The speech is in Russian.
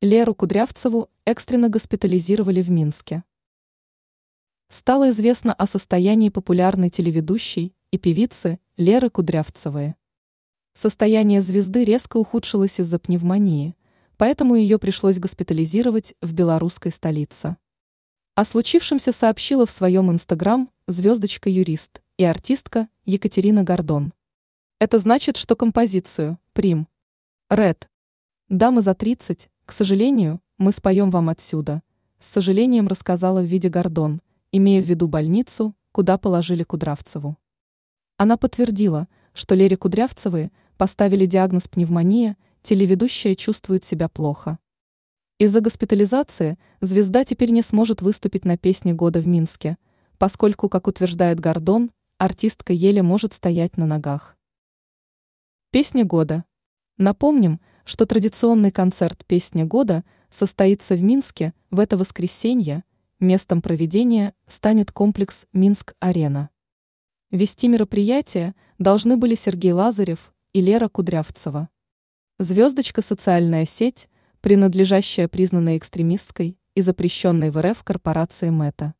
Леру Кудрявцеву экстренно госпитализировали в Минске. Стало известно о состоянии популярной телеведущей и певицы Леры Кудрявцевой. Состояние звезды резко ухудшилось из-за пневмонии, поэтому ее пришлось госпитализировать в белорусской столице. О случившемся сообщила в своем инстаграм звездочка-юрист и артистка Екатерина Гордон. Это значит, что композицию «Прим» Ред «Дамы за 30» К сожалению, мы споем вам отсюда. С сожалением рассказала в виде Гордон, имея в виду больницу, куда положили Кудравцеву. Она подтвердила, что Лере Кудрявцевой поставили диагноз пневмония, телеведущая чувствует себя плохо. Из-за госпитализации звезда теперь не сможет выступить на песне года в Минске, поскольку, как утверждает Гордон, артистка еле может стоять на ногах. Песня года. Напомним, что традиционный концерт «Песня года» состоится в Минске в это воскресенье. Местом проведения станет комплекс «Минск-арена». Вести мероприятие должны были Сергей Лазарев и Лера Кудрявцева. Звездочка – социальная сеть, принадлежащая признанной экстремистской и запрещенной в РФ корпорации МЭТА.